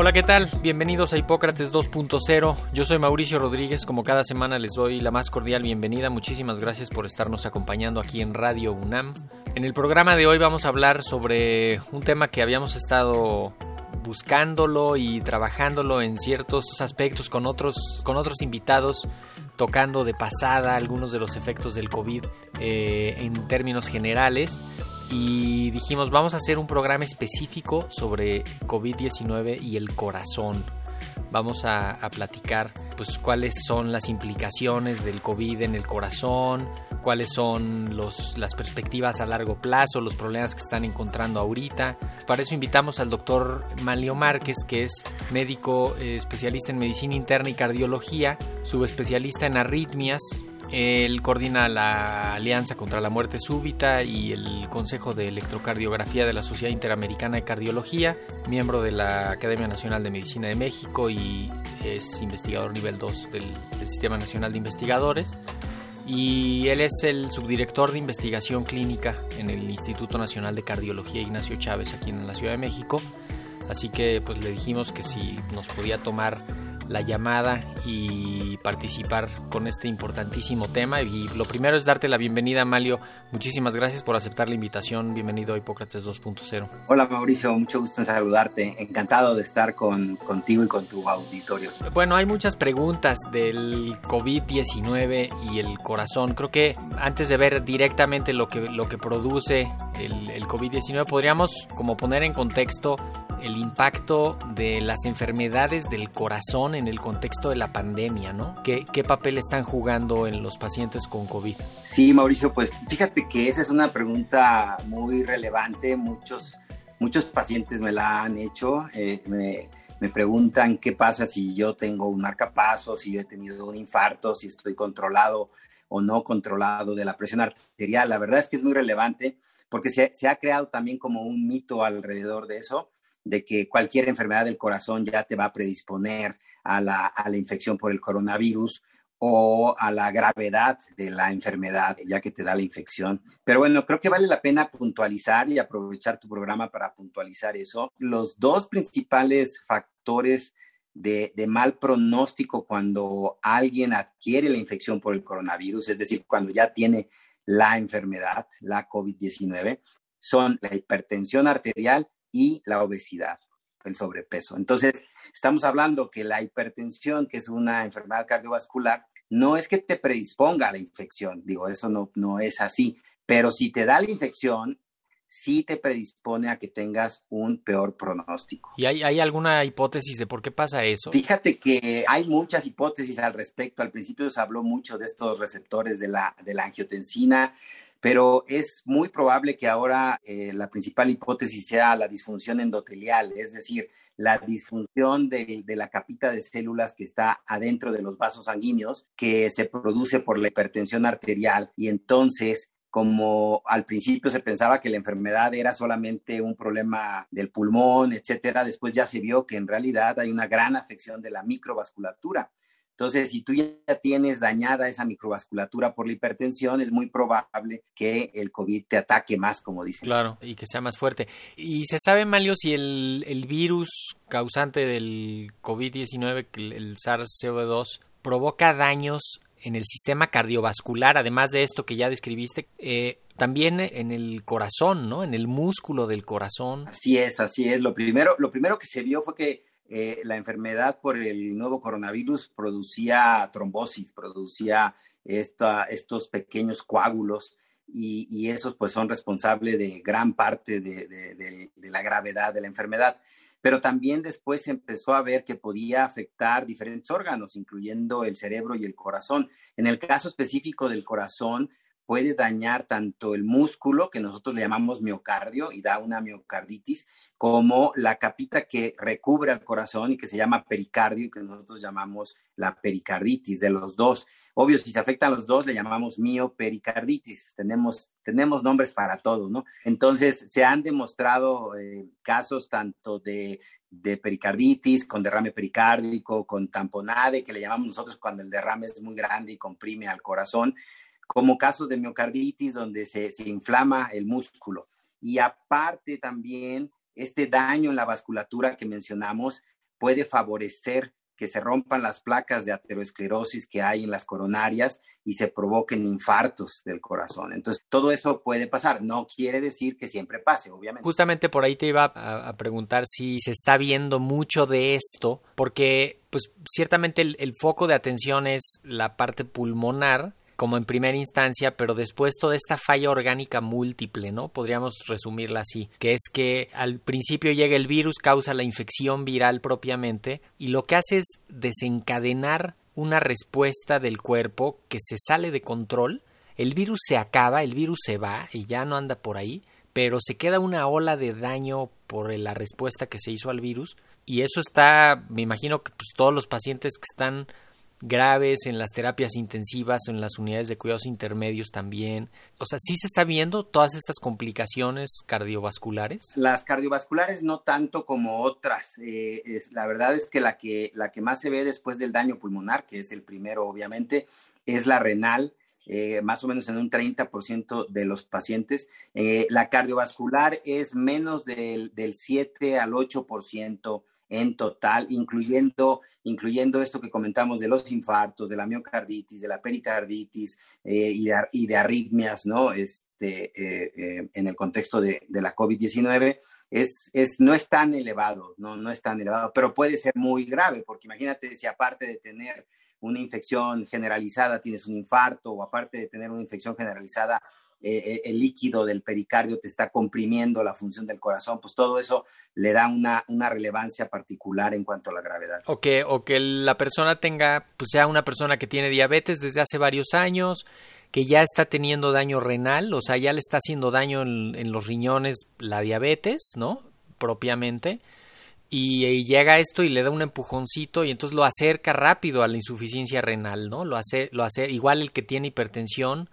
Hola, ¿qué tal? Bienvenidos a Hipócrates 2.0. Yo soy Mauricio Rodríguez. Como cada semana les doy la más cordial bienvenida. Muchísimas gracias por estarnos acompañando aquí en Radio UNAM. En el programa de hoy vamos a hablar sobre un tema que habíamos estado buscándolo y trabajándolo en ciertos aspectos con otros, con otros invitados, tocando de pasada algunos de los efectos del COVID eh, en términos generales y dijimos vamos a hacer un programa específico sobre COVID-19 y el corazón. Vamos a, platicar pues cuáles son las implicaciones del COVID en el corazón, cuáles son los, las perspectivas a largo plazo, los problemas que están encontrando ahorita. Para eso invitamos al doctor Malio Márquez, que es médico eh, especialista en medicina interna y cardiología, subespecialista en arritmias, él coordina la Alianza contra la Muerte Súbita y el Consejo de Electrocardiografía de la Sociedad Interamericana de Cardiología, miembro de la Academia Nacional de Medicina de México y es investigador nivel 2 del, del Sistema Nacional de Investigadores. Y él es el subdirector de investigación clínica en el Instituto Nacional de Cardiología Ignacio Chávez aquí en la Ciudad de México. Así que pues le dijimos que si nos podía tomar la llamada y participar con este importantísimo tema. Y lo primero es darte la bienvenida, Malio. Muchísimas gracias por aceptar la invitación. Bienvenido a Hipócrates 2.0. Hola, Mauricio. Mucho gusto en saludarte. Encantado de estar con, contigo y con tu auditorio. Bueno, hay muchas preguntas del COVID-19 y el corazón. Creo que antes de ver directamente lo que, lo que produce el, el COVID-19, podríamos como poner en contexto el impacto de las enfermedades del corazón en el contexto de la pandemia, ¿no? ¿Qué, ¿Qué, papel están jugando en los pacientes con COVID? Sí, Mauricio, pues fíjate que esa es una pregunta muy relevante. Muchos, muchos pacientes me la han hecho. Eh, me, me, preguntan qué pasa si yo tengo un marcapaso, si yo he tenido un infarto, si estoy controlado o no controlado de la presión arterial. La verdad es que es muy relevante porque se, se ha creado también como un mito alrededor de eso de que cualquier enfermedad del corazón ya te va a predisponer a la, a la, infección por el coronavirus o a la gravedad de la enfermedad, ya que te da la infección. Pero bueno, creo que vale la pena puntualizar y aprovechar tu programa para puntualizar eso. Los dos principales factores de, de mal pronóstico cuando alguien adquiere la infección por el coronavirus, es decir, cuando ya tiene la enfermedad, la COVID-19, son la hipertensión arterial y la obesidad, el sobrepeso. Entonces, estamos hablando que la hipertensión, que es una enfermedad cardiovascular, no es que te predisponga a la infección, digo, eso no, no es así, pero si te da la infección, sí te predispone a que tengas un peor pronóstico. ¿Y hay, hay, alguna hipótesis de por qué pasa eso? Fíjate que hay muchas hipótesis al respecto. Al principio se habló mucho de estos receptores de la, de la angiotensina, pero es muy probable que ahora eh, la principal hipótesis sea la disfunción endotelial, es decir, la disfunción de, la capita de células que está adentro de los vasos sanguíneos, que se produce por la hipertensión arterial y entonces como al principio se pensaba que la enfermedad era solamente un problema del pulmón, etcétera, después ya se vio que en realidad hay una gran afección de la microvasculatura. Entonces, si tú ya tienes dañada esa microvasculatura por la hipertensión, es muy probable que el COVID te ataque más, como dicen. Claro, y que sea más fuerte. ¿Y se sabe, Malio, si el, el virus causante del COVID-19, el SARS-CoV-2, provoca daños en el sistema cardiovascular, además de esto que ya describiste, eh, también en el corazón, ¿no? En el músculo del corazón. Así es, así es. Lo primero, lo primero que se vio fue que eh, la enfermedad por el nuevo coronavirus producía trombosis, producía estos pequeños coágulos y, esos pues son responsables de gran parte de, la gravedad de la enfermedad. Pero también después se empezó a ver que podía afectar diferentes órganos, incluyendo el cerebro y el corazón. En el caso específico del corazón, puede dañar tanto el músculo, que nosotros le llamamos miocardio, y da una miocarditis, como la capita que recubre al corazón y que se llama pericardio, y que nosotros llamamos la pericarditis de los dos. Obvio, si se afectan los dos, le llamamos miopericarditis. Tenemos, tenemos nombres para todo, ¿no? Entonces, se han demostrado eh, casos tanto de, de pericarditis, con derrame pericárdico, con tamponade, que le llamamos nosotros cuando el derrame es muy grande y comprime al corazón, como casos de miocarditis donde se, se inflama el músculo. Y aparte también, este daño en la vasculatura que mencionamos puede favorecer que se rompan las placas de aterosclerosis que hay en las coronarias y se provoquen infartos del corazón. Entonces, todo eso puede pasar. No quiere decir que siempre pase, obviamente. Justamente por ahí te iba a, a preguntar si se está viendo mucho de esto, porque pues ciertamente el, el foco de atención es la parte pulmonar, como en primera instancia, pero después toda esta falla orgánica múltiple, ¿no? Podríamos resumirla así, que es que al principio llega el virus, causa la infección viral propiamente, y lo que hace es desencadenar una respuesta del cuerpo que se sale de control, el virus se acaba, el virus se va y ya no anda por ahí, pero se queda una ola de daño por la respuesta que se hizo al virus, y eso está, me imagino que pues, todos los pacientes que están graves en las terapias intensivas en las unidades de cuidados intermedios también. O sea, ¿sí se está viendo todas estas complicaciones cardiovasculares? Las cardiovasculares no tanto como otras. Eh, la verdad es que la, que la que más se ve después del daño pulmonar, que es el primero obviamente, es la renal. Eh, más o menos en un 30% de los pacientes. Eh, la cardiovascular es menos del, del 7 al 8% en total, incluyendo, incluyendo esto que comentamos de los infartos, de la miocarditis, de la pericarditis eh, y, de, arritmias, ¿no? Este, eh, eh, en el contexto de, de la COVID-19, es, es, no es tan elevado, ¿no? no es tan elevado, pero puede ser muy grave, porque imagínate si aparte de tener una infección generalizada tienes un infarto o aparte de tener una infección generalizada eh, eh, el líquido del pericardio te está comprimiendo la función del corazón, pues todo eso le da una, una relevancia particular en cuanto a la gravedad. O que, o que la persona tenga, pues sea una persona que tiene diabetes desde hace varios años, que ya está teniendo daño renal, o sea, ya le está haciendo daño en, los riñones la diabetes, ¿no? Propiamente. Y, y, llega esto y le da un empujoncito y entonces lo acerca rápido a la insuficiencia renal, ¿no? Lo hace, lo hace igual el que tiene hipertensión,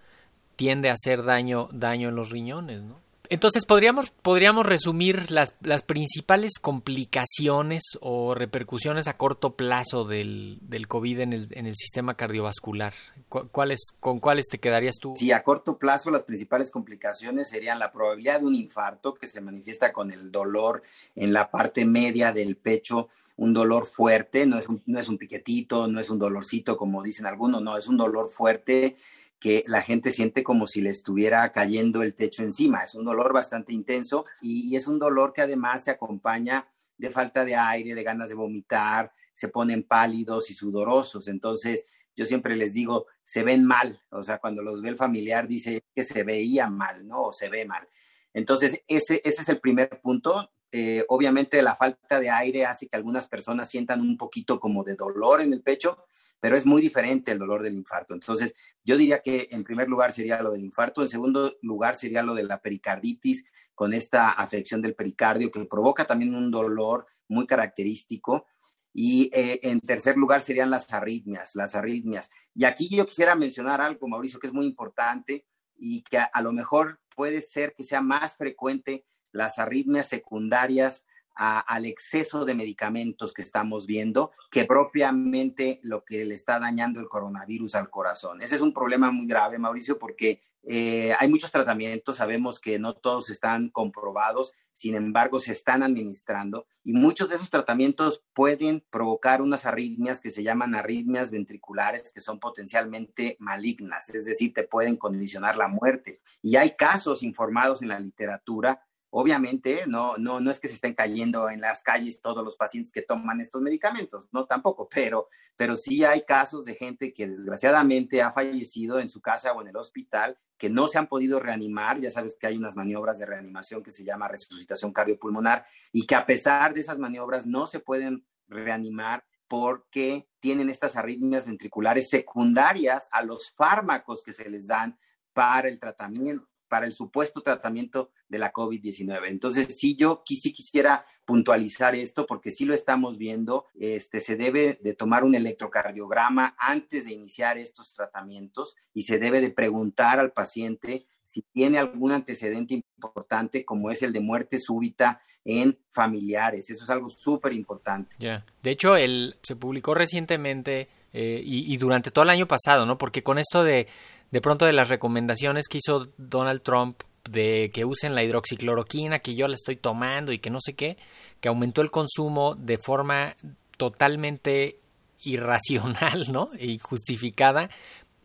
tiende a hacer daño, daño en los riñones, ¿no? Entonces, ¿podríamos, podríamos resumir las, las principales complicaciones o repercusiones a corto plazo del, del COVID en el, en el, sistema cardiovascular. ¿Cuáles, ¿Con cuáles te quedarías tú? Sí, a corto plazo las principales complicaciones serían la probabilidad de un infarto que se manifiesta con el dolor en la parte media del pecho, un dolor fuerte, no es un, no es un piquetito, no es un dolorcito como dicen algunos, no, es un dolor fuerte que la gente siente como si le estuviera cayendo el techo encima. Es un dolor bastante intenso y, es un dolor que además se acompaña de falta de aire, de ganas de vomitar, se ponen pálidos y sudorosos. Entonces, yo siempre les digo, se ven mal, o sea, cuando los ve el familiar dice que se veía mal, ¿no? O se ve mal. Entonces, ese, ese es el primer punto. Eh, obviamente la falta de aire hace que algunas personas sientan un poquito como de dolor en el pecho, pero es muy diferente el dolor del infarto. Entonces, yo diría que en primer lugar sería lo del infarto, en segundo lugar sería lo de la pericarditis con esta afección del pericardio que provoca también un dolor muy característico. Y eh, en tercer lugar serían las arritmias, las arritmias. Y aquí yo quisiera mencionar algo, Mauricio, que es muy importante y que a lo mejor puede ser que sea más frecuente las arritmias secundarias al exceso de medicamentos que estamos viendo que propiamente lo que le está dañando el coronavirus al corazón. Ese es un problema muy grave, Mauricio, porque eh, hay muchos tratamientos, sabemos que no todos están comprobados, sin embargo se están administrando y muchos de esos tratamientos pueden provocar unas arritmias que se llaman arritmias ventriculares que son potencialmente malignas, es decir, te pueden condicionar la muerte. Y hay casos informados en la literatura Obviamente, no, no, no es que se estén cayendo en las calles todos los pacientes que toman estos medicamentos, no tampoco, pero, pero sí hay casos de gente que desgraciadamente ha fallecido en su casa o en el hospital, que no se han podido reanimar, ya sabes que hay unas maniobras de reanimación que se llama resucitación cardiopulmonar y que a pesar de esas maniobras no se pueden reanimar porque tienen estas arritmias ventriculares secundarias a los fármacos que se les dan para el tratamiento para el supuesto tratamiento de la COVID-19. Entonces, sí, yo sí quisiera puntualizar esto porque sí lo estamos viendo. Este, se debe de tomar un electrocardiograma antes de iniciar estos tratamientos y se debe de preguntar al paciente si tiene algún antecedente importante como es el de muerte súbita en familiares. Eso es algo súper importante. Ya. De hecho, el, se publicó recientemente eh, y, y durante todo el año pasado, ¿no? Porque con esto de de pronto de las recomendaciones que hizo Donald Trump de que usen la hidroxicloroquina, que yo la estoy tomando y que no sé qué, que aumentó el consumo de forma totalmente irracional, ¿no? Y justificada,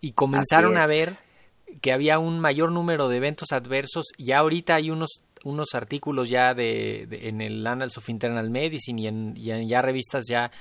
y comenzaron a ver que había un mayor número de eventos adversos. Ya ahorita hay unos, unos artículos ya de, en el Annals of Internal Medicine y en, ya revistas ya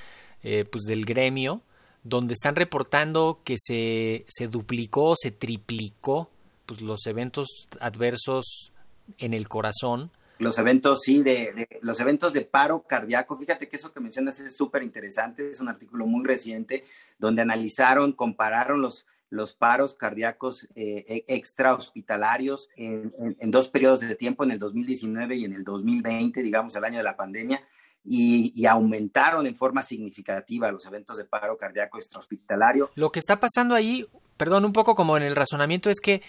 eh, pues del gremio donde están reportando que se, se duplicó, se triplicó pues, los eventos adversos en el corazón. Los eventos, sí, de, los eventos de paro cardíaco. Fíjate que eso que mencionas es súper interesante. Es un artículo muy reciente donde analizaron, compararon los, los paros cardíacos eh, e, extra hospitalarios en, en, dos periodos de tiempo, en el 2019 y en el 2020, digamos, el año de la pandemia y, aumentaron en forma significativa los eventos de paro cardíaco extrahospitalario. Lo que está pasando ahí, perdón, un poco como en el razonamiento es que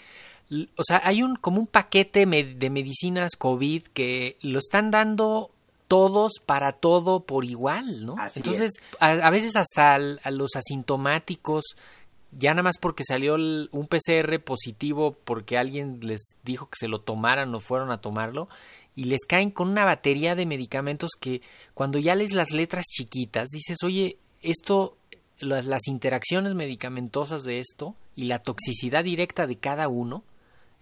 o sea, hay un como un paquete de medicinas COVID que lo están dando todos para todo por igual, ¿no? Entonces, a, veces hasta a los asintomáticos ya nada más porque salió un PCR positivo porque alguien les dijo que se lo tomaran o fueron a tomarlo y les caen con una batería de medicamentos que cuando ya lees las letras chiquitas dices, oye, esto, las, las interacciones medicamentosas de esto y la toxicidad directa de cada uno,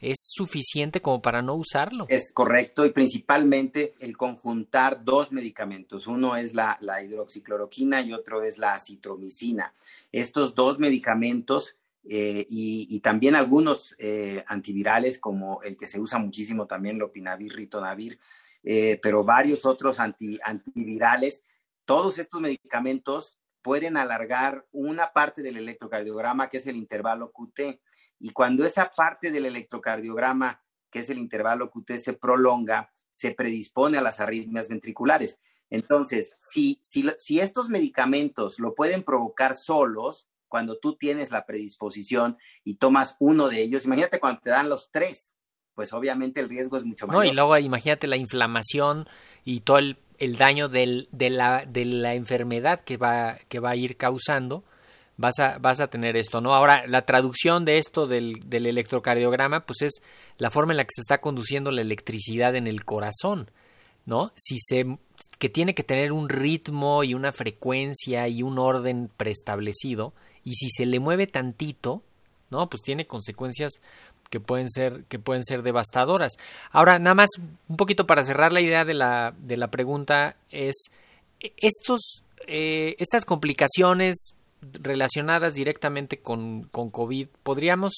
es suficiente como para no usarlo. Es correcto y principalmente el conjuntar dos medicamentos. Uno es la, la hidroxicloroquina y otro es la citromicina. Estos dos medicamentos eh, y, también algunos eh, antivirales como el que se usa muchísimo también, lopinavir, ritonavir, eh, pero varios otros antivirales. Todos estos medicamentos pueden alargar una parte del electrocardiograma que es el intervalo QT. Y cuando esa parte del electrocardiograma, que es el intervalo QT, se prolonga, se predispone a las arritmias ventriculares. Entonces, si, si, si estos medicamentos lo pueden provocar solos, cuando tú tienes la predisposición y tomas uno de ellos, imagínate cuando te dan los tres, pues obviamente el riesgo es mucho mayor. No, y luego imagínate la inflamación y todo el, daño del, de, la, de la enfermedad que va, que va a ir causando, vas a, vas a tener esto, ¿no? Ahora, la traducción de esto del, del electrocardiograma, pues es la forma en la que se está conduciendo la electricidad en el corazón, ¿no? Si se que tiene que tener un ritmo y una frecuencia y un orden preestablecido, y si se le mueve tantito, ¿no? Pues tiene consecuencias que pueden ser que pueden ser devastadoras. Ahora, nada más un poquito para cerrar la idea de la de la pregunta es estos eh, estas complicaciones relacionadas directamente con, con COVID, ¿podríamos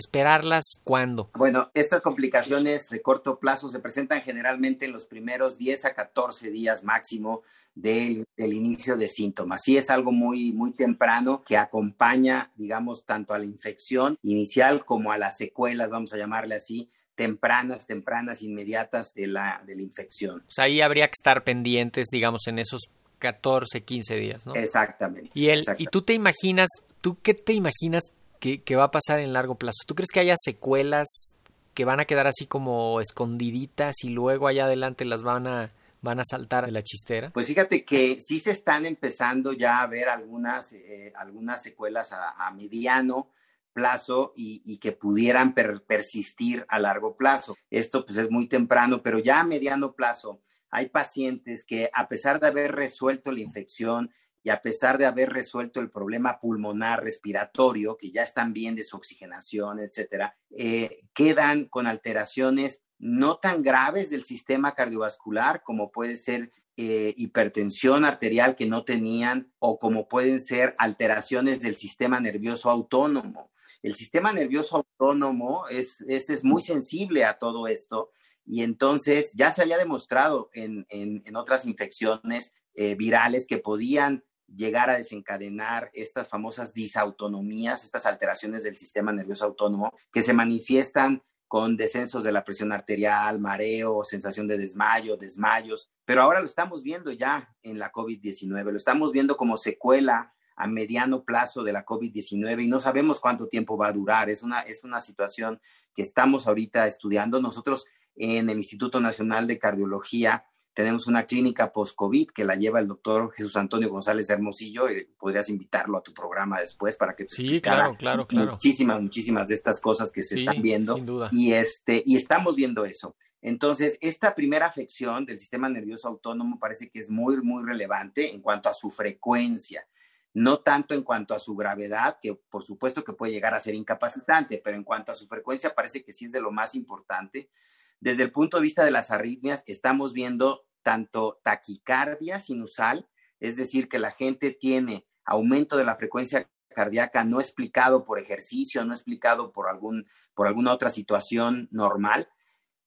esperarlas cuándo? Bueno, estas complicaciones de corto plazo se presentan generalmente en los primeros 10 a 14 días máximo del, inicio de síntomas. Sí es algo muy, muy temprano que acompaña, digamos, tanto a la infección inicial como a las secuelas, vamos a llamarle así, tempranas, tempranas, inmediatas de la, de la infección. O sea, ahí habría que estar pendientes, digamos, en esos 14, 15 días, ¿no? Exactamente. Y, el, y tú te imaginas, ¿tú qué te imaginas que, va a pasar en largo plazo? ¿Tú crees que haya secuelas que van a quedar así como escondiditas y luego allá adelante las van a van a saltar de la chistera? Pues fíjate que sí se están empezando ya a ver algunas, eh, algunas secuelas a, mediano plazo y, que pudieran persistir a largo plazo. Esto pues es muy temprano, pero ya a mediano plazo hay pacientes que a pesar de haber resuelto la infección y a pesar de haber resuelto el problema pulmonar respiratorio, que ya están bien de su oxigenación, etcétera, eh, quedan con alteraciones no tan graves del sistema cardiovascular como puede ser eh, hipertensión arterial que no tenían o como pueden ser alteraciones del sistema nervioso autónomo. El sistema nervioso autónomo es, es, muy sensible a todo esto y entonces ya se había demostrado en, otras infecciones eh, virales que podían llegar a desencadenar estas famosas disautonomías, estas alteraciones del sistema nervioso autónomo que se manifiestan con descensos de la presión arterial, mareo, sensación de desmayo, desmayos, pero ahora lo estamos viendo ya en la COVID-19, lo estamos viendo como secuela a mediano plazo de la COVID-19 y no sabemos cuánto tiempo va a durar. Es una, es una situación que estamos ahorita estudiando. Nosotros en el Instituto Nacional de Cardiología tenemos una clínica post-COVID que la lleva el doctor Jesús Antonio González Hermosillo y podrías invitarlo a tu programa después para que Sí, claro, claro, claro. Muchísimas, muchísimas de estas cosas que se están viendo. Sin duda. Y, este, y estamos viendo eso. Entonces, esta primera afección del sistema nervioso autónomo parece que es muy, muy relevante en cuanto a su frecuencia no tanto en cuanto a su gravedad, que por supuesto que puede llegar a ser incapacitante, pero en cuanto a su frecuencia parece que sí es de lo más importante, desde el punto de vista de las arritmias, estamos viendo tanto taquicardia sinusal, es decir, que la gente tiene aumento de la frecuencia cardíaca no explicado por ejercicio, no explicado por, algún, por alguna otra situación normal,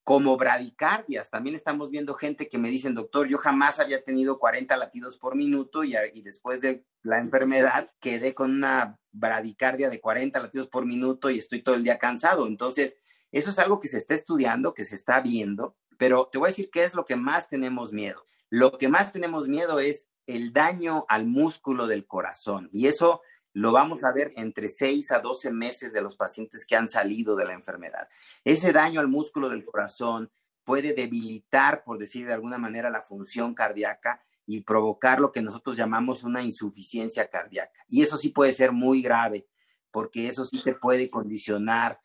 como bradicardias. También estamos viendo gente que me dicen, doctor, yo jamás había tenido 40 latidos por minuto y, y, después de la enfermedad quedé con una bradicardia de 40 latidos por minuto y estoy todo el día cansado. Entonces, eso es algo que se está estudiando, que se está viendo, pero te voy a decir qué es lo que más tenemos miedo. Lo que más tenemos miedo es el daño al músculo del corazón y eso lo vamos a ver entre 6 a 12 meses de los pacientes que han salido de la enfermedad. Ese daño al músculo del corazón puede debilitar, por decir de alguna manera, la función cardíaca y provocar lo que nosotros llamamos una insuficiencia cardíaca. Y eso sí puede ser muy grave, porque eso sí te puede condicionar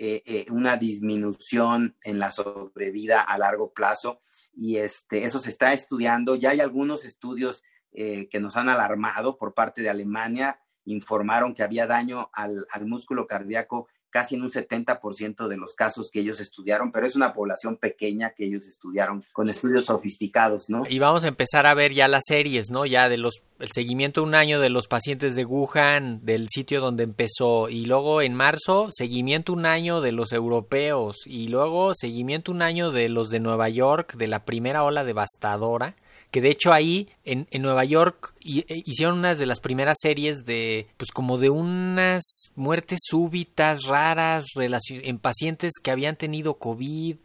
eh, eh, una disminución en la sobrevida a largo plazo y este, eso se está estudiando. Ya hay algunos estudios eh, que nos han alarmado por parte de Alemania, informaron que había daño al, al músculo cardíaco casi en un 70% de los casos que ellos estudiaron, pero es una población pequeña que ellos estudiaron con estudios sofisticados, ¿no? Y vamos a empezar a ver ya las series, ¿no? Ya de los el seguimiento un año de los pacientes de Wuhan, del sitio donde empezó, y luego en marzo seguimiento un año de los europeos, y luego seguimiento un año de los de Nueva York, de la primera ola devastadora que de hecho ahí en, en Nueva York e, hicieron unas de las primeras series de, pues como de unas muertes súbitas, raras, en pacientes que habían tenido COVID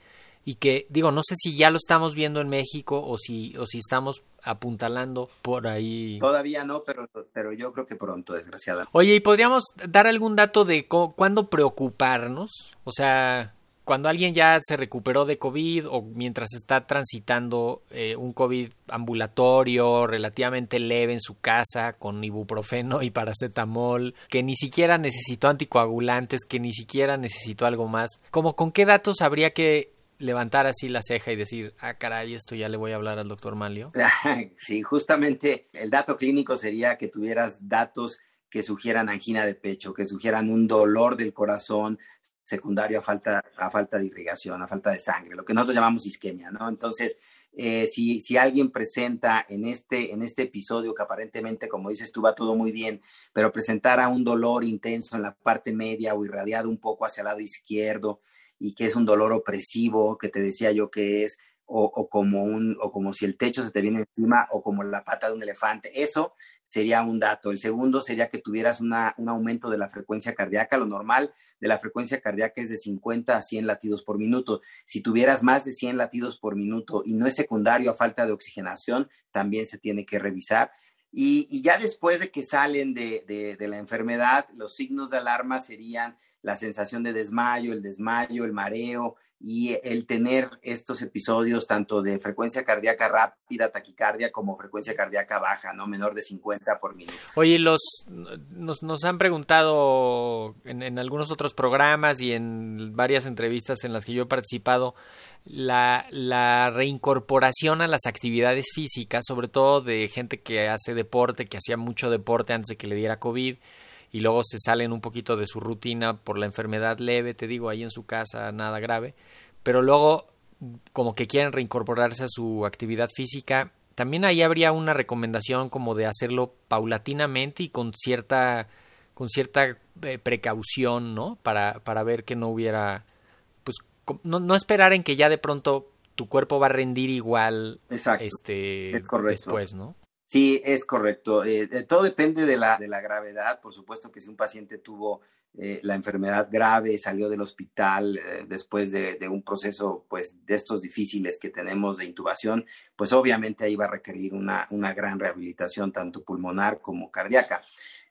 y que, digo, no sé si ya lo estamos viendo en México o si, o si estamos apuntalando por ahí. Todavía no, pero, pero yo creo que pronto, desgraciadamente. Oye, ¿y podríamos dar algún dato de cuándo preocuparnos? O sea, cuando alguien ya se recuperó de COVID o mientras está transitando eh, un COVID ambulatorio relativamente leve en su casa con ibuprofeno y paracetamol, que ni siquiera necesitó anticoagulantes, que ni siquiera necesitó algo más, como con qué datos habría que levantar así la ceja y decir, ah, caray, esto ya le voy a hablar al doctor Malio? Sí, justamente el dato clínico sería que tuvieras datos que sugieran angina de pecho, que sugieran un dolor del corazón, secundario a falta, a falta de irrigación, a falta de sangre, lo que nosotros llamamos isquemia, ¿no? Entonces, eh, si, si, alguien presenta en este, en este episodio que aparentemente, como dices tú, todo muy bien, pero presentara un dolor intenso en la parte media o irradiado un poco hacia el lado izquierdo y que es un dolor opresivo, que te decía yo que es, o, como un, o como si el techo se te viene encima, o como la pata de un elefante. Eso sería un dato. El segundo sería que tuvieras un aumento de la frecuencia cardíaca. Lo normal de la frecuencia cardíaca es de 50 a 100 latidos por minuto. Si tuvieras más de 100 latidos por minuto y no es secundario a falta de oxigenación, también se tiene que revisar. Y, ya después de que salen de, de la enfermedad, los signos de alarma serían la sensación de desmayo, el desmayo, el mareo y el tener estos episodios tanto de frecuencia cardíaca rápida, taquicardia, como frecuencia cardíaca baja, ¿no? Menor de 50 por minuto. Oye, los, nos, nos han preguntado en, en, algunos otros programas y en varias entrevistas en las que yo he participado, la, la reincorporación a las actividades físicas, sobre todo de gente que hace deporte, que hacía mucho deporte antes de que le diera COVID, y luego se salen un poquito de su rutina por la enfermedad leve, te digo, ahí en su casa, nada grave, pero luego como que quieren reincorporarse a su actividad física, también ahí habría una recomendación como de hacerlo paulatinamente y con cierta con cierta eh, precaución, ¿no? Para, para ver que no hubiera, pues, no, no esperar en que ya de pronto tu cuerpo va a rendir igual Exacto. este Es correcto. después, ¿no? Sí, es correcto. Eh, eh, todo depende de la, de la gravedad. Por supuesto que si un paciente tuvo eh, la enfermedad grave, salió del hospital después de, de, un proceso pues, de estos difíciles que tenemos de intubación, pues obviamente ahí va a requerir una, una gran rehabilitación, tanto pulmonar como cardíaca.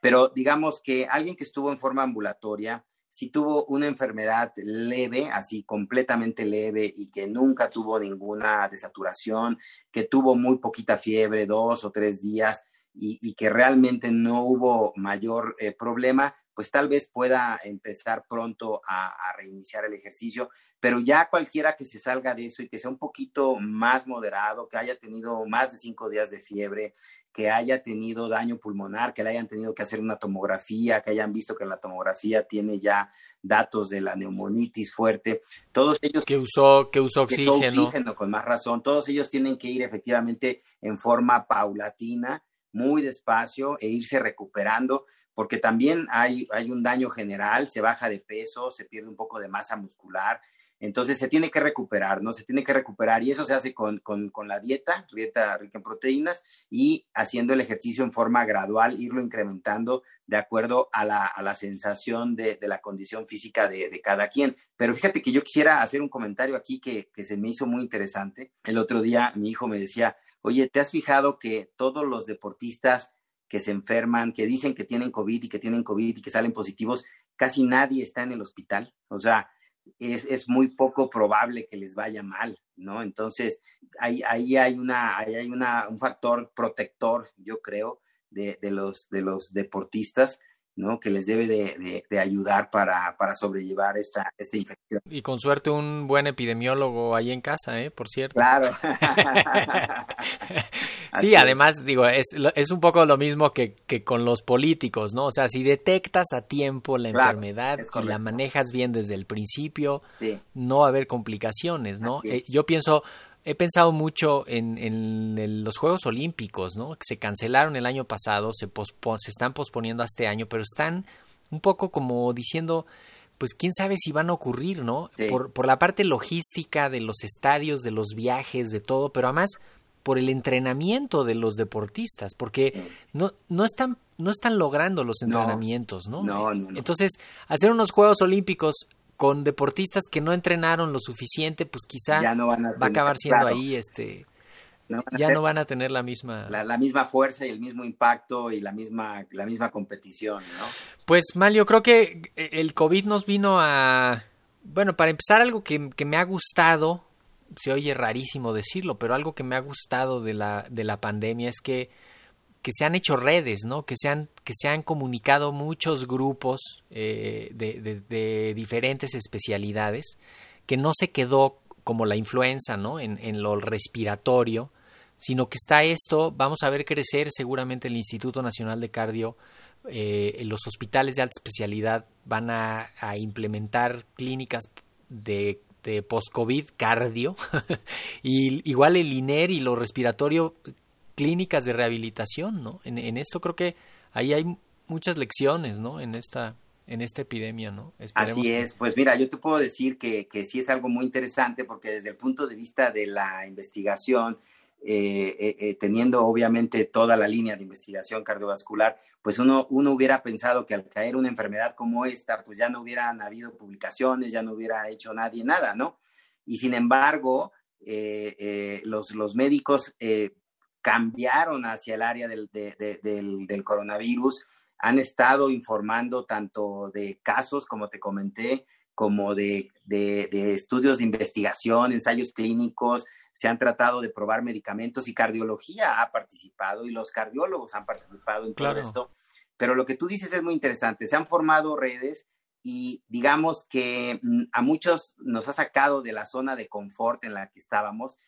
Pero digamos que alguien que estuvo en forma ambulatoria, si tuvo una enfermedad leve, así completamente leve y que nunca tuvo ninguna desaturación, que tuvo muy poquita fiebre, dos o tres días, y, y que realmente no hubo mayor eh, problema, pues tal vez pueda empezar pronto a, a, reiniciar el ejercicio, pero ya cualquiera que se salga de eso y que sea un poquito más moderado, que haya tenido más de cinco días de fiebre, que haya tenido daño pulmonar, que le hayan tenido que hacer una tomografía, que hayan visto que la tomografía tiene ya datos de la neumonitis fuerte, todos ellos que usó que usó oxígeno, que usó oxígeno con más razón, todos ellos tienen que ir efectivamente en forma paulatina, muy despacio e irse recuperando, porque también hay, hay un daño general, se baja de peso, se pierde un poco de masa muscular, entonces se tiene que recuperar, ¿no? Se tiene que recuperar y eso se hace con, con, con, la dieta, dieta rica en proteínas y haciendo el ejercicio en forma gradual, irlo incrementando de acuerdo a la, a la sensación de, de, la condición física de, de, cada quien. Pero fíjate que yo quisiera hacer un comentario aquí que, que se me hizo muy interesante. El otro día mi hijo me decía, oye, ¿te has fijado que todos los deportistas que se enferman, que dicen que tienen COVID y que tienen COVID y que salen positivos, casi nadie está en el hospital? O sea, es, es, muy poco probable que les vaya mal, ¿no? Entonces, ahí, ahí hay, una, ahí hay una, un factor protector, yo creo, de, de, los, de los deportistas, ¿no? Que les debe de, de, de ayudar para, para, sobrellevar esta, esta infección. Y con suerte un buen epidemiólogo ahí en casa, ¿eh? Por cierto. Claro. sí, además, es. digo, es, es un poco lo mismo que, que, con los políticos, ¿no? O sea, si detectas a tiempo la claro, enfermedad y la manejas bien desde el principio, sí. no va a haber complicaciones, ¿no? Eh, yo pienso, he pensado mucho en, en, en, los Juegos Olímpicos, ¿no? Que se cancelaron el año pasado, se, se están posponiendo a este año, pero están un poco como diciendo, pues quién sabe si van a ocurrir, ¿no? Sí. Por, por la parte logística de los estadios, de los viajes, de todo, pero además por el entrenamiento de los deportistas, porque no, no están no están logrando los entrenamientos, ¿no? No, no, no. Entonces, hacer unos Juegos Olímpicos con deportistas que no entrenaron lo suficiente, pues quizá ya no van a, va a acabar siendo claro. ahí este no ya no van a tener la misma la, la, misma fuerza y el mismo impacto y la misma la misma competición, ¿no? Pues mal, yo creo que el COVID nos vino a bueno, para empezar algo que, que me ha gustado, se oye rarísimo decirlo, pero algo que me ha gustado de la de la pandemia es que que se han hecho redes, ¿no? Que se han, que se han comunicado muchos grupos eh, de, de, diferentes especialidades, que no se quedó como la influenza, ¿no? En, en, lo respiratorio, sino que está esto, vamos a ver crecer seguramente el Instituto Nacional de Cardio, eh, los hospitales de alta especialidad van a, a implementar clínicas de de post-COVID cardio, y igual el INER y lo respiratorio clínicas de rehabilitación, ¿no? En, en, esto creo que ahí hay muchas lecciones, ¿no? En esta en esta epidemia, ¿no? Esperemos Así es, que... pues mira, yo te puedo decir que, que, sí es algo muy interesante porque desde el punto de vista de la investigación, eh, eh, eh, teniendo obviamente toda la línea de investigación cardiovascular, pues uno, uno hubiera pensado que al caer una enfermedad como esta, pues ya no hubieran habido publicaciones, ya no hubiera hecho nadie nada, ¿no? Y sin embargo, los, los médicos cambiaron hacia el área del, de, de, del, del, coronavirus han estado informando tanto de casos, como te comenté, como de, estudios de investigación, ensayos clínicos, se han tratado de probar medicamentos y cardiología ha participado y los cardiólogos han participado en todo esto. Pero lo que tú dices es muy interesante, se han formado redes y digamos que mm, a muchos nos ha sacado de la zona de confort en la que estábamos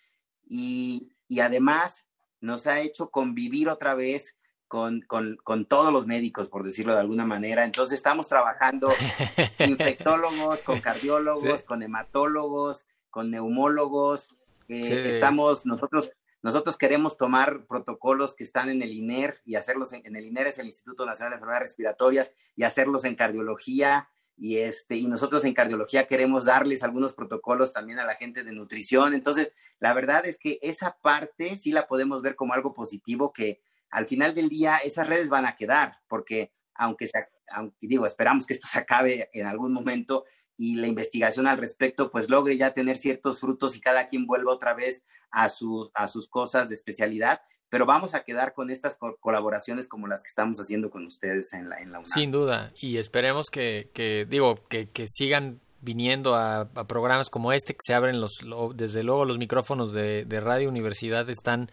y, y además nos ha hecho convivir otra vez con, con, con, todos los médicos, por decirlo de alguna manera. Entonces estamos trabajando infectólogos, con cardiólogos, con hematólogos, con neumólogos. Eh, estamos, nosotros, nosotros queremos tomar protocolos que están en el INER y hacerlos en, en, el INER es el Instituto Nacional de Enfermedades Respiratorias y hacerlos en cardiología y este y nosotros en cardiología queremos darles algunos protocolos también a la gente de nutrición. Entonces, la verdad es que esa parte sí la podemos ver como algo positivo que al final del día esas redes van a quedar, porque aunque, aunque digo, esperamos que esto se acabe en algún momento y la investigación al respecto pues logre ya tener ciertos frutos y cada quien vuelva otra vez a, sus a sus cosas de especialidad, pero vamos a quedar con estas colaboraciones como las que estamos haciendo con ustedes en la, en la UNAM. Sin duda, y esperemos que, que digo, que, que sigan viniendo a, programas como este, que se abren los, desde luego los micrófonos de, Radio Universidad están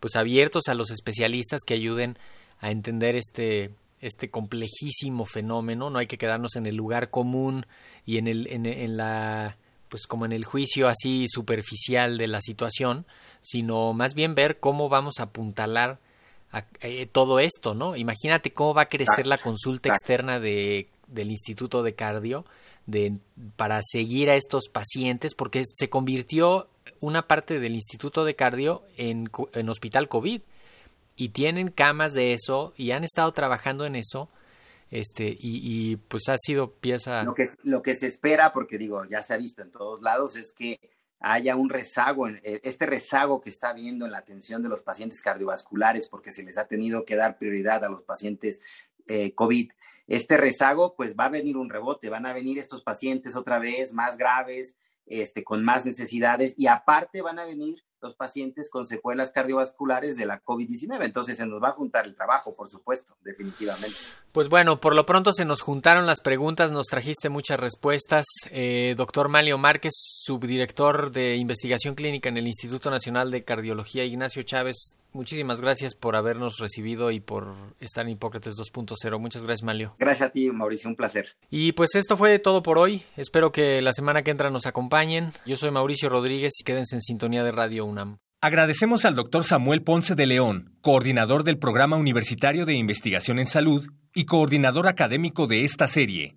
pues abiertos a los especialistas que ayuden a entender este este complejísimo fenómeno no hay que quedarnos en el lugar común y en el en la pues como en el juicio así superficial de la situación sino más bien ver cómo vamos a apuntalar eh, todo esto no imagínate cómo va a crecer la consulta externa de del instituto de cardio de para seguir a estos pacientes porque se convirtió una parte del Instituto de Cardio en, en Hospital COVID. Y tienen camas de eso y han estado trabajando en eso este y, pues ha sido pieza lo que lo que se espera porque digo ya se ha visto en todos lados es que haya un rezago eh, este rezago que está habiendo en la atención de los pacientes cardiovasculares porque se les ha tenido que dar prioridad a los pacientes eh, COVID este rezago pues va a venir un rebote van a venir estos pacientes otra vez más graves este, con más necesidades y aparte van a venir los pacientes con secuelas cardiovasculares de la COVID-19. Entonces se nos va a juntar el trabajo, por supuesto, definitivamente. Pues bueno, por lo pronto se nos juntaron las preguntas, nos trajiste muchas respuestas. Eh, doctor Malio Márquez, subdirector de investigación clínica en el Instituto Nacional de Cardiología, Ignacio Chávez, muchísimas gracias por habernos recibido y por estar en Hipócrates 2.0. Muchas gracias, Malio. Gracias a ti, Mauricio, un placer. Y pues esto fue todo por hoy. Espero que la semana que entra nos acompañen. Yo soy Mauricio Rodríguez y quédense en sintonía de Radio UNAM. Agradecemos al doctor Samuel Ponce de León, coordinador del Programa Universitario de Investigación en Salud y coordinador académico de esta serie.